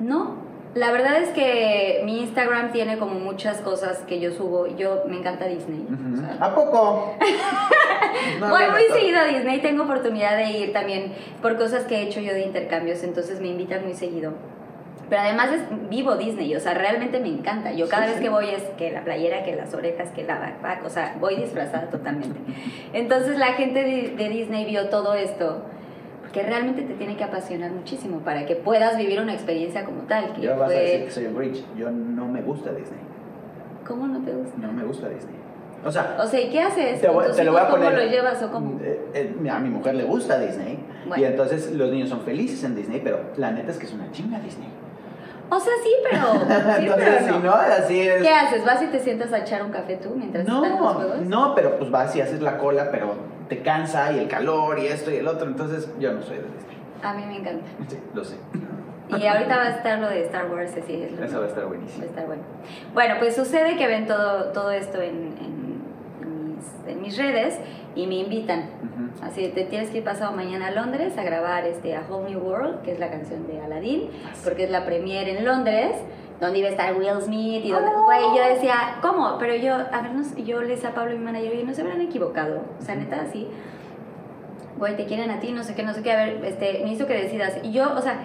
no, la verdad es que mi Instagram tiene como muchas cosas que yo subo. Yo me encanta Disney. o sea, ¿A poco? <laughs> No, Voy muy seguido a Disney, tengo oportunidad de ir también por cosas que he hecho yo de intercambios, entonces me invitan muy seguido. Pero además es vivo Disney, o sea, realmente me encanta. Yo cada Sí, vez sí. que voy es que la playera, que las orejas, que la backpack, o sea, voy disfrazada totalmente. <laughs> Entonces la gente de, de Disney vio todo esto, porque realmente te tiene que apasionar muchísimo para que puedas vivir una experiencia como tal. Que Yo vas a decir que soy un Grinch. Yo no me gusta Disney. ¿Cómo no te gusta? No me gusta Disney. O sea, O sea, ¿y qué haces? te, ¿Con voy- te lo voy a poner. ¿Cómo lo llevas o cómo? Eh, eh, a mi mujer le gusta Disney. Bueno. Y entonces los niños son felices en Disney, pero la neta es que es una chinga Disney. O sea, sí, pero... <laughs> Sí, entonces, pero si no, así es. ¿Qué haces? ¿Vas y te sientas a echar un café tú mientras están los No, juegos? no, pero pues vas y haces la cola, pero te cansa y el calor y esto y el otro. Entonces yo no soy de Disney. A mí me encanta. Sí, lo sé. Y ahorita va a estar lo de Star Wars, así es. lo Eso va a estar Va buenísimo. a estar bueno. Bueno, pues sucede que ven todo, todo esto en, en- mis, en mis redes y me invitan. Ujú. Así te tienes que ir pasado mañana a Londres a grabar este A Whole New World, que es la canción de Aladdin, porque es la premiere en Londres, donde iba a estar Will Smith y donde, güey, yo decía, ¿cómo? Pero yo, a ver, no yo le decía a Pablo, mi manager, y no se habrán equivocado, o sea, neta, así, güey, te quieren a ti, no sé qué, no sé qué, a ver, este, necesito que decidas. Y yo, o sea,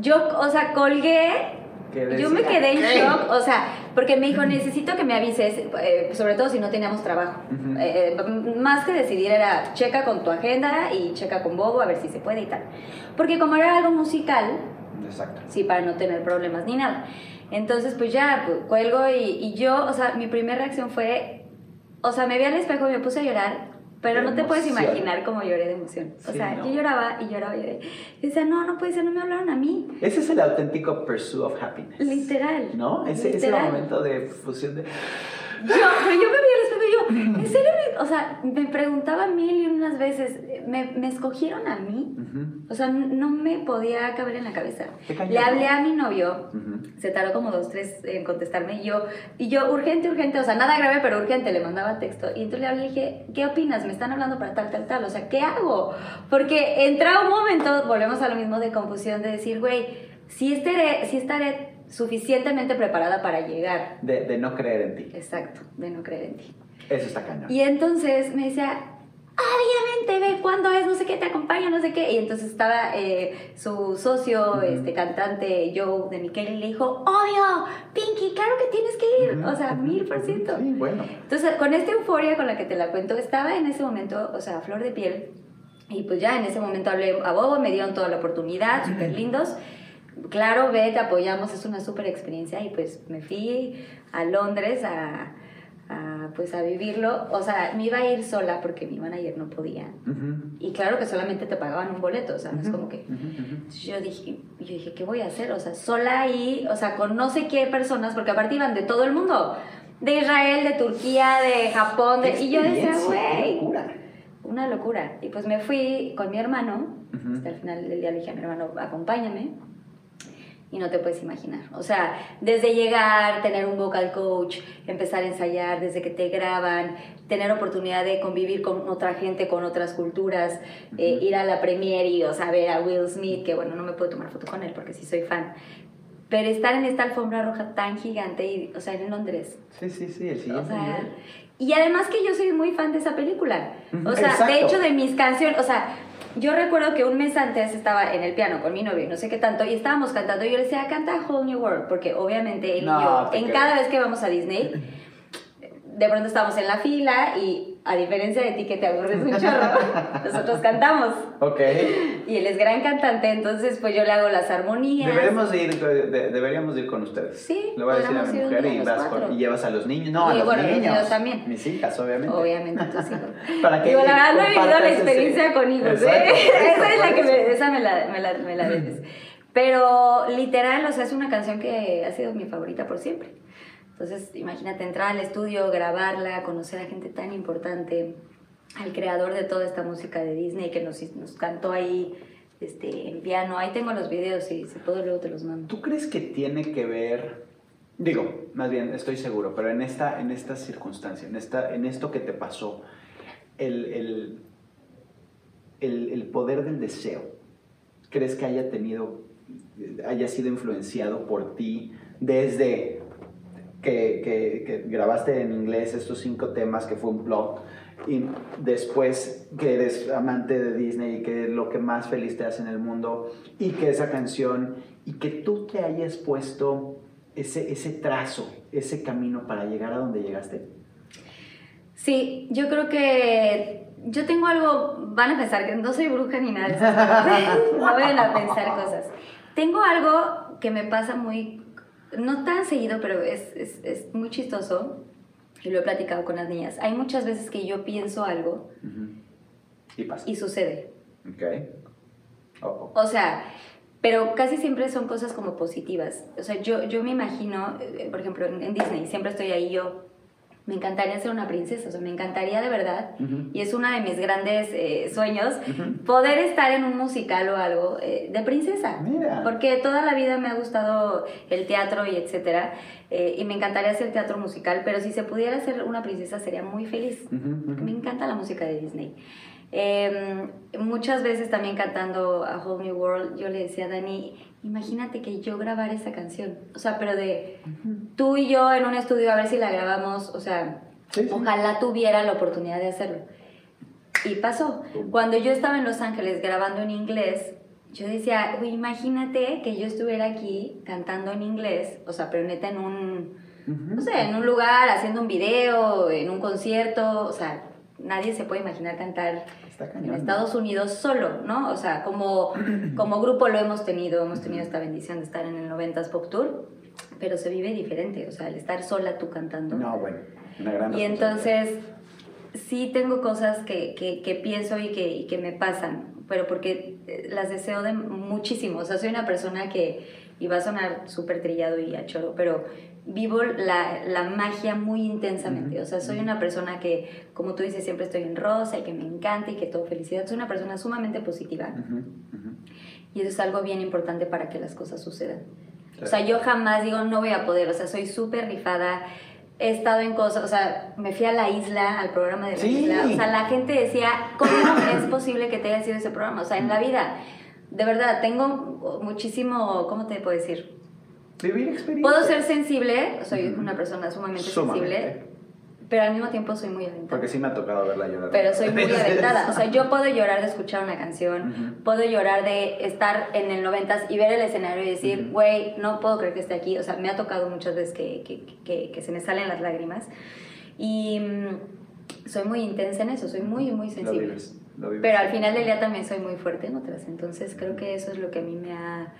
yo, o sea, colgué ¿Qué yo me quedé en ¿Qué? shock, o sea, porque me dijo, necesito que me avises, eh, sobre todo si no teníamos trabajo. Eh, eh, más que decidir era, checa con tu agenda y checa con Bobo a ver si se puede y tal. Porque como era algo musical, Exacto. sí, para no tener problemas ni nada. Entonces, pues ya, pues, cuelgo y, y yo, o sea, mi primera reacción fue, o sea, me vi al espejo y me puse a llorar, pero De no te puedes imaginar cómo lloré de emoción. O Sí, sea, ¿no? yo lloraba y lloraba y lloraba. Y decía, no, no puede ser, no me hablaron a mí. Ese es el auténtico pursuit of happiness. Literal. ¿No? Ese, ese Literal. momento de fusión de... Yo, pero yo me vi al espejo y yo, ¿en serio? me- o sea, me preguntaba mil y unas veces, ¿me, me escogieron a mí? O sea, no me podía caber en la cabeza. Le hablé a mi novio, se tardó como dos, tres en contestarme, y yo, y yo, urgente, urgente, o sea, nada grave, pero urgente, le mandaba texto. Y entonces le hablé y dije, ¿qué opinas? Me están hablando para tal, tal, tal, o sea, ¿qué hago? Porque entra un momento, volvemos a lo mismo de confusión, de decir, güey, si estaré, si estaré suficientemente preparada para llegar. De, de no creer en ti. Exacto, de no creer en ti. Eso está cañón. Y entonces me decía, obviamente, ve cuándo es, no sé qué, te acompaño, no sé qué. Y entonces estaba eh, su socio, Ujú. este cantante Joe de Miquel, y le dijo, obvio, Pinky, claro que tienes que ir. Ujú, O sea, mil por ciento. Sí, bueno. Entonces, con esta euforia con la que te la cuento, estaba en ese momento, o sea, a flor de piel. Y pues ya en ese momento hablé a Bobo, me dieron toda la oportunidad, súper lindos. Claro, ve, te apoyamos, es una súper experiencia. Y pues me fui a Londres a, a, pues a vivirlo. O sea, me iba a ir sola porque mi manager no podía. Ujú, Y claro que solamente te pagaban un boleto, o sea, no es como que... ujú. Entonces yo dije, yo dije, ¿qué voy a hacer? O sea, sola ahí, o sea, con no sé qué personas, porque aparte iban de todo el mundo. De Israel, de Turquía, de Japón, de... Y yo decía, güey, una locura. Y pues me fui con mi hermano, hasta el final del día le dije a mi hermano, acompáñame. Y no te puedes imaginar. O sea, desde llegar, tener un vocal coach, empezar a ensayar, desde que te graban, tener oportunidad de convivir con otra gente, con otras culturas, eh, ir a la premiere y, o sea, ver a Will Smith, que bueno, no me puedo tomar foto con él porque sí soy fan. Pero estar en esta alfombra roja tan gigante, y, o sea, en Londres. Sí, sí, sí, el siguiente O sea, nivel. Y además que yo soy muy fan de esa película. O sea, Exacto. de hecho de mis canciones, o sea, yo recuerdo que un mes antes estaba en el piano con mi novio no sé qué tanto, y estábamos cantando, y yo le decía, canta Whole New World, porque obviamente él No, y yo, en creo. cada vez que vamos a Disney, <laughs> de pronto estamos en la fila y a diferencia de ti que te aburres un chorro, <laughs> nosotros cantamos. Ok. Y él es gran cantante, entonces pues yo le hago las armonías. Deberíamos de ir, de- deberíamos de ir con ustedes. Sí, Le voy a decir a mi mujer y, vas con- y llevas a los niños. No, a Y los bueno, niños. también. Mis hijas, obviamente. Obviamente, tus hijos. <laughs> Para que Digo, la verdad no he vivido la experiencia con hijos, Exacto, ¿eh? <laughs> eso, esa es la que me, esa me la, me la, me la debes. Pero literal, o sea, es una canción que ha sido mi favorita por siempre. Entonces, imagínate entrar al estudio, grabarla, conocer a gente tan importante, al creador de toda esta música de Disney que nos, nos cantó ahí este, en piano. Ahí tengo los videos y si puedo luego te los mando. ¿Tú crees que tiene que ver, digo, más bien estoy seguro, pero en esta, en esta circunstancia, en, esta, en esto que te pasó, el, el, el, el poder del deseo, ¿crees que haya tenido, haya sido influenciado por ti desde que, que- que grabaste en inglés estos cinco temas, que fue un blog, y después que eres amante de Disney y que es lo que más feliz te hace en el mundo, y que esa canción, y que tú te hayas puesto ese, ese trazo, ese camino para llegar a donde llegaste? Sí, yo creo que yo tengo algo, van a pensar que no soy bruja ni nada <laughs> no vayan a pensar cosas. Tengo algo que me pasa muy, no tan seguido, pero es, es, es muy chistoso y lo he platicado con las niñas. Hay muchas veces que yo pienso algo. Y pasa. y sucede. Ok. Oh, oh. O sea, pero casi siempre son cosas como positivas. O sea, yo, yo me imagino, eh, por ejemplo, en Disney, siempre estoy ahí yo. Me encantaría ser una princesa, o sea, me encantaría de verdad, y es uno de mis grandes eh, sueños, poder estar en un musical o algo eh, de princesa. Mira. Porque toda la vida me ha gustado el teatro y etcétera, eh, y me encantaría hacer teatro musical, pero si se pudiera ser una princesa sería muy feliz. Me encanta la música de Disney. Eh, muchas veces también cantando A Whole New World, yo le decía a Dani, imagínate que yo grabara esa canción. O sea, pero de tú y yo en un estudio a ver si la grabamos, o sea, Sí, sí. ojalá tuviera la oportunidad de hacerlo. Y pasó. Cuando yo estaba en Los Ángeles grabando en inglés, yo decía, "Güey, imagínate que yo estuviera aquí cantando en inglés, o sea, pero neta en un, Ujú. no sé, en un lugar, haciendo un video, en un concierto, o sea, nadie se puede imaginar cantar en. Estados Unidos solo, ¿no? O sea, como, <clears throat> como grupo lo hemos tenido, hemos tenido esta bendición de estar en el 90s Pop Tour, pero se vive diferente, o sea, el estar sola tú cantando. No, bueno, una gran Y entonces, sí tengo cosas que, que, que pienso y que, y que me pasan, pero porque eh, las deseo de muchísimo. O sea, soy una persona que, y va a sonar súper trillado y a choro, pero vivo la, la magia muy intensamente. O sea, soy una persona que, como tú dices, siempre estoy en rosa y que me encanta y que todo felicidad. Soy una persona sumamente positiva Ujú, ujú. y eso es algo bien importante para que las cosas sucedan. Claro. O sea, yo jamás digo, no voy a poder, o sea, soy súper rifada, he estado en cosas, o sea, me fui a la isla, al programa de la Sí. isla, o sea, la gente decía, ¿cómo es posible que te haya sido ese programa? O sea, en la vida, de verdad, tengo muchísimo, ¿cómo te puedo decir? Vivir experiencia. Puedo ser sensible, soy una persona sumamente, Sumamente. sensible, pero al mismo tiempo soy muy aventada. Porque sí me ha tocado verla llorar. Pero soy muy <laughs> aventada. O sea, yo puedo llorar de escuchar una canción, puedo llorar de estar en el noventas y ver el escenario y decir, güey, no puedo creer que esté aquí. O sea, me ha tocado muchas veces que, que, que, que se me salen las lágrimas. Y mm, soy muy intensa en eso, soy muy, muy Lo sensible. vives, lo vives. Pero al final del día también soy muy fuerte en otras. Entonces creo que eso es lo que a mí me ha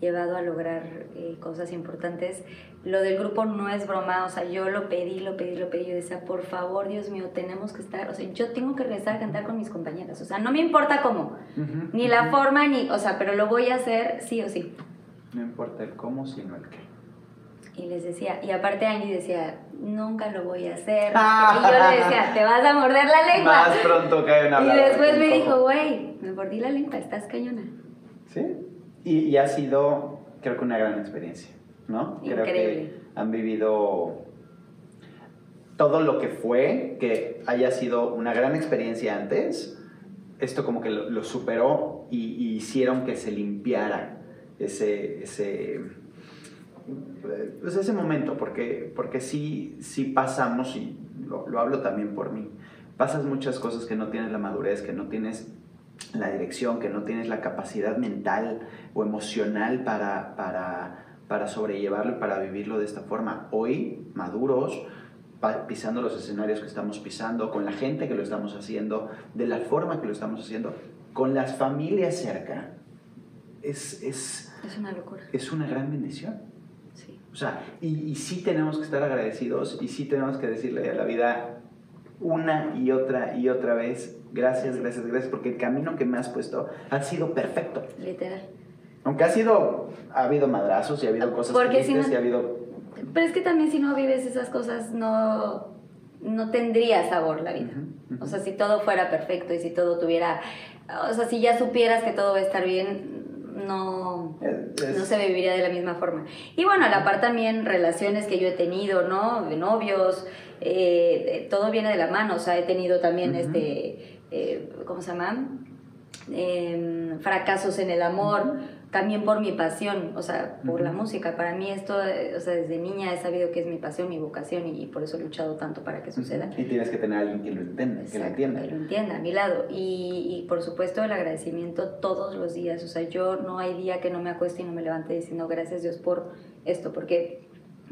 llevado a lograr eh, cosas importantes. Lo del grupo no es broma, o sea, yo lo pedí, lo pedí, lo pedí. Yo decía, por favor, Dios mío, tenemos que estar, o sea, yo tengo que regresar a cantar con mis compañeras. O sea, no me importa cómo, Ujú, ni la ujú. forma, ni, o sea, pero lo voy a hacer sí o sí. No importa el cómo, sino el qué. Y les decía, y aparte Angie decía, nunca lo voy a hacer. Y yo le decía, te vas a morder la lengua. Más pronto cae una y después me dijo, güey, me mordí la lengua, estás cañona. Sí. Y, y ha sido creo que una gran experiencia, ¿no? Creo Increíble. que han vivido todo lo que fue, que haya sido una gran experiencia antes, esto como que lo, lo superó y, y hicieron que se limpiara ese, ese, pues ese momento, porque, porque sí, sí pasamos, y lo, lo hablo también por mí, pasas muchas cosas que no tienes la madurez, que no tienes la dirección, que no tienes la capacidad mental o emocional para, para, para sobrellevarlo y para vivirlo de esta forma. Hoy, maduros, pisando los escenarios que estamos pisando, con la gente que lo estamos haciendo, de la forma que lo estamos haciendo, con las familias cerca, es, es, Es una locura. es una gran bendición. Sí. O sea, y, y sí tenemos que estar agradecidos y sí tenemos que decirle a la vida una y otra y otra vez, gracias, gracias, gracias, porque el camino que me has puesto ha sido perfecto. Literal. Aunque ha sido, ha habido madrazos y ha habido cosas Porque si no- y ha habido... Pero es que también si no vives esas cosas no, no tendría sabor la vida. O sea, si todo fuera perfecto y si todo tuviera... O sea, si ya supieras que todo va a estar bien, no, Es- no se viviría de la misma forma. Y bueno, a la par también relaciones que yo he tenido, ¿no? De novios, eh, todo viene de la mano. O sea, he tenido también este... eh, ¿Cómo se llama? Em, fracasos en el amor, también por mi pasión, o sea, por la Ujú. música. Para mí esto, eh, o sea, desde niña he sabido que es mi pasión, mi vocación y, y por eso he luchado tanto para que suceda. Y tienes que tener a alguien que lo entienda, que lo Exacto, entienda. que lo entienda a mi lado. Y, y por supuesto el agradecimiento todos los días. O sea, yo no hay día que no me acueste y no me levante diciendo gracias Dios por esto, porque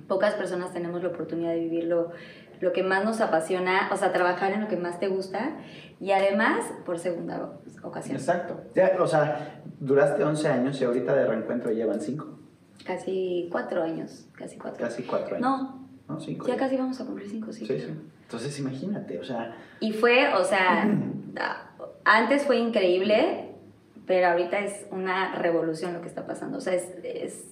pocas personas tenemos la oportunidad de vivirlo lo que más nos apasiona, o sea, trabajar en lo que más te gusta y además por segunda ocasión. Exacto. Ya, o sea, duraste 11 años y ahorita de reencuentro llevan 5, Casi cuatro años, casi cuatro. casi 4 años. No, ¿No? 5. ya casi vamos a cumplir cinco, sí. Sí, sí. Entonces imagínate, o sea, Y fue, o sea, a- <clears throat> antes fue increíble, pero ahorita es una revolución lo que está pasando. O sea, es, es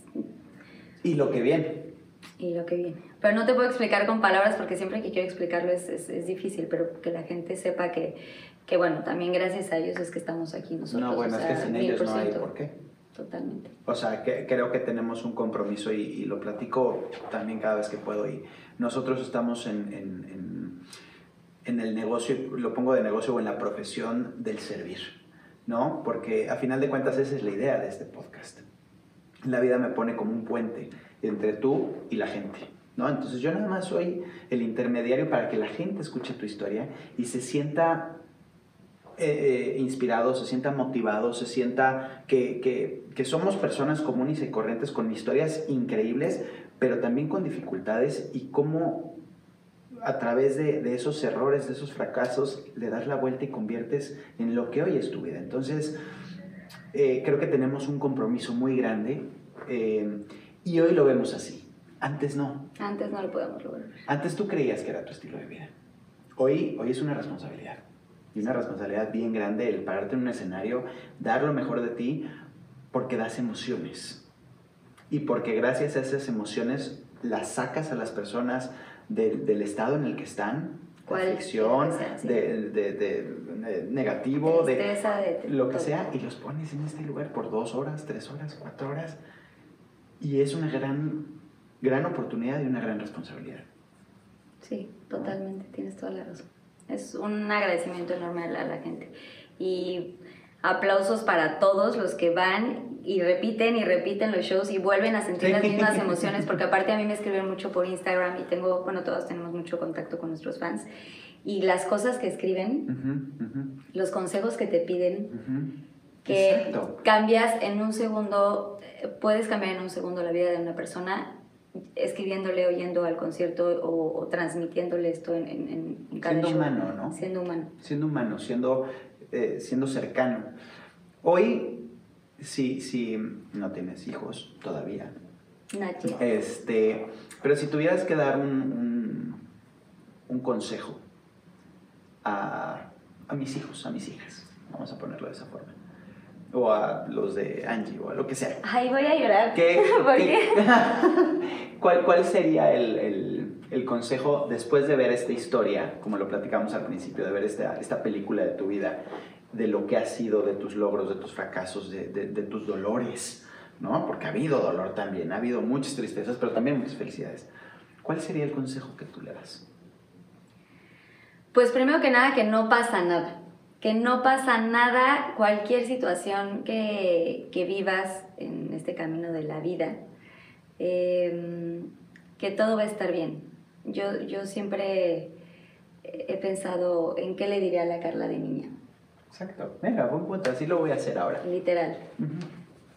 y lo que viene. y lo que viene. Pero no te puedo explicar con palabras porque siempre que quiero explicarlo es, es, es difícil, pero que la gente sepa que, que, bueno, también gracias a ellos es que estamos aquí nosotros. No, bueno, o es sea, que sin ellos no hay 1000%, por qué. Totalmente. O sea, que, creo que tenemos un compromiso y, y lo platico también cada vez que puedo. Y nosotros estamos en, en, en, en el negocio, lo pongo de negocio o en la profesión del servir, ¿no? Porque a final de cuentas esa es la idea de este podcast. La vida me pone como un puente entre tú y la gente, ¿no? Entonces yo nada más soy el intermediario para que la gente escuche tu historia y se sienta eh, eh, inspirado, se sienta motivado, se sienta que, que, somos personas comunes y corrientes con historias increíbles, pero también con dificultades y cómo a través de, de esos errores, de esos fracasos, le das la vuelta y conviertes en lo que hoy es tu vida. Entonces, eh, creo que tenemos un compromiso muy grande y hoy lo vemos así. Antes no. Antes no lo podemos lograr. Antes tú creías que era tu estilo de vida. Hoy, hoy es una responsabilidad. Y una responsabilidad bien grande el pararte en un escenario, dar lo mejor de ti, porque das emociones. Y porque gracias a esas emociones las sacas a las personas del, del estado en el que están, de aflicción, sí. de, de- de- de negativo, de Tristeza, de, lo que todo. sea, y los pones en este lugar por dos horas, tres horas, cuatro horas. Y es una gran, gran oportunidad y una gran responsabilidad. Sí, totalmente, tienes toda la razón. Es un agradecimiento enorme a la, a la gente. Y aplausos para todos los que van y repiten y repiten los shows y vuelven a sentir las mismas <laughs> emociones, porque aparte a mí me escriben mucho por Instagram y tengo, bueno, todos tenemos mucho contacto con nuestros fans. Y las cosas que escriben, los consejos que te piden, que Exacto. cambias en un segundo, eh, puedes cambiar en un segundo la vida de una persona escribiéndole, oyendo al concierto o, o transmitiéndole esto en, en, en cada Siendo show. humano, ¿no? Siendo humano. Siendo humano, siendo, eh, siendo cercano. Hoy, si, si no tienes hijos todavía, este, pero si tuvieras que dar un, un, un consejo a, a mis hijos, a mis hijas, vamos a ponerlo de esa forma, o a los de Angie, o a lo que sea, Ay, voy a llorar. ¿Qué, <laughs> ¿Por qué- qué? <laughs> ¿Cuál, cuál sería el, el- el consejo después de ver esta historia, como lo platicamos al principio, de ver esta, esta película de tu vida, de lo que has sido, de tus logros, de tus fracasos, de, de- de tus dolores, ¿no? Porque ha habido dolor también, ha habido muchas tristezas, pero también muchas felicidades. ¿Cuál sería el consejo que tú le das? Pues primero que nada, que no pasa nada. Que no pasa nada, cualquier situación que, que vivas en este camino de la vida, em, que todo va a estar bien. Yo, yo siempre he pensado en qué le diría a la Carla de niña. Exacto. Mira, buen punto. Así lo voy a hacer ahora. Literal.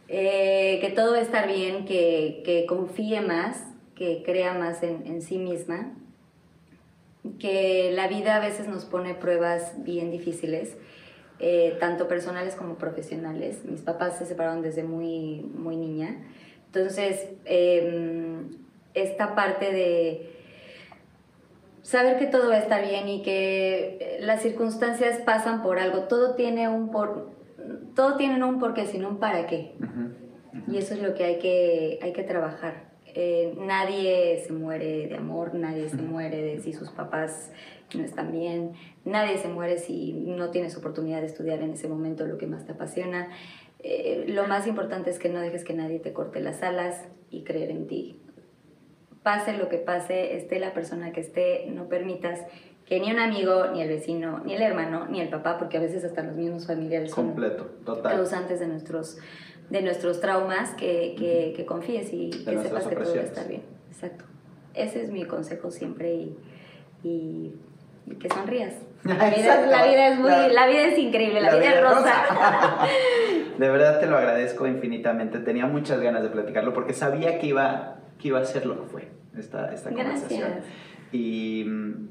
Eh, que todo va a estar bien, que, que confíe más, que crea más en, en, sí misma, que la vida a veces nos pone pruebas bien difíciles, eh, tanto personales como profesionales. Mis papás se separaron desde muy, muy niña. Entonces, eh, esta parte de saber que todo va a estar bien y que las circunstancias pasan por algo, todo tiene un por, todo tiene un porqué, sino un para qué. Uh -huh. Uh -huh. Y eso es lo que hay que, hay que trabajar. Eh, nadie se muere de amor, nadie se muere de si sus papás no están bien, nadie se muere si no tienes oportunidad de estudiar en ese momento lo que más te apasiona. Eh, lo más importante es que no dejes que nadie te corte las alas y creer en ti. Pase lo que pase, esté la persona que esté, no permitas que ni un amigo, ni el vecino, ni el hermano, ni el papá, porque a veces hasta los mismos familiares Completo, son total. causantes de nuestros de nuestros traumas, que, que, que confíes y De que sepas que todo va a estar bien. Exacto. Ese es mi consejo siempre y, y, y que sonrías. <laughs> La vida, Exacto. la vida es muy, La- la, vida es increíble, la, vida, es rosa. <laughs> <laughs> De verdad te lo agradezco infinitamente. Tenía muchas ganas de platicarlo porque sabía que iba, que iba a ser lo que fue esta, esta conversación. Y mm,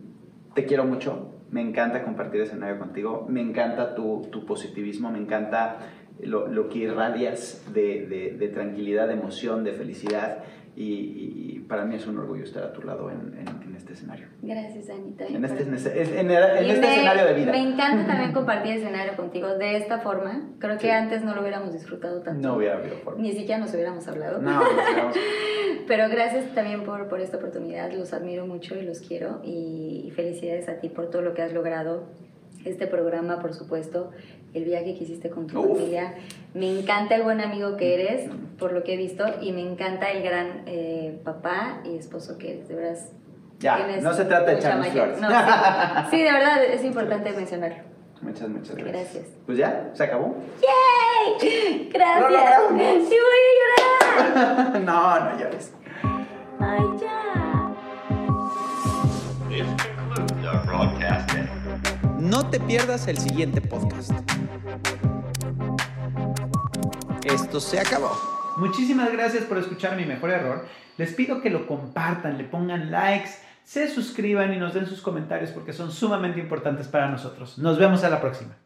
te quiero mucho. Me encanta compartir escenario contigo. Me encanta tu, tu positivismo. Me encanta lo, lo que irradias de, de- de tranquilidad, de emoción, de felicidad. Y, y- y para mí es un orgullo estar a tu lado en, en- en este escenario. Gracias, Anita. En este, Por- en, Y este me- escenario de vida. Me encanta también <laughs> compartir escenario contigo de esta forma. Creo que Sí. antes no lo hubiéramos disfrutado tanto. No hubiera habido forma. Ni siquiera nos hubiéramos hablado. No, nos quedamos- <laughs> Pero gracias también por, por esta oportunidad, los admiro mucho y los quiero y, y felicidades a ti por todo lo que has logrado, este programa por supuesto, el viaje que hiciste con tu Uf. familia, me encanta el buen amigo que eres, por lo que he visto, y me encanta el gran eh, papá y esposo que eres, de verdad. Ya, tienes no se trata de echarnos flores. No, sí. <laughs> Sí, de verdad es importante mencionarlo. Muchas, muchas gracias. Gracias. Pues ya, se acabó. ¡Yay! Gracias. Logramos. Sí voy a llorar. <laughs> no, no llores. Ay, ya. This concludes our broadcast day. No te pierdas el siguiente podcast. Esto se acabó. Muchísimas gracias por escuchar mi mejor error. Les pido que lo compartan, le pongan likes, se suscriban y nos den sus comentarios porque son sumamente importantes para nosotros. Nos vemos a la próxima.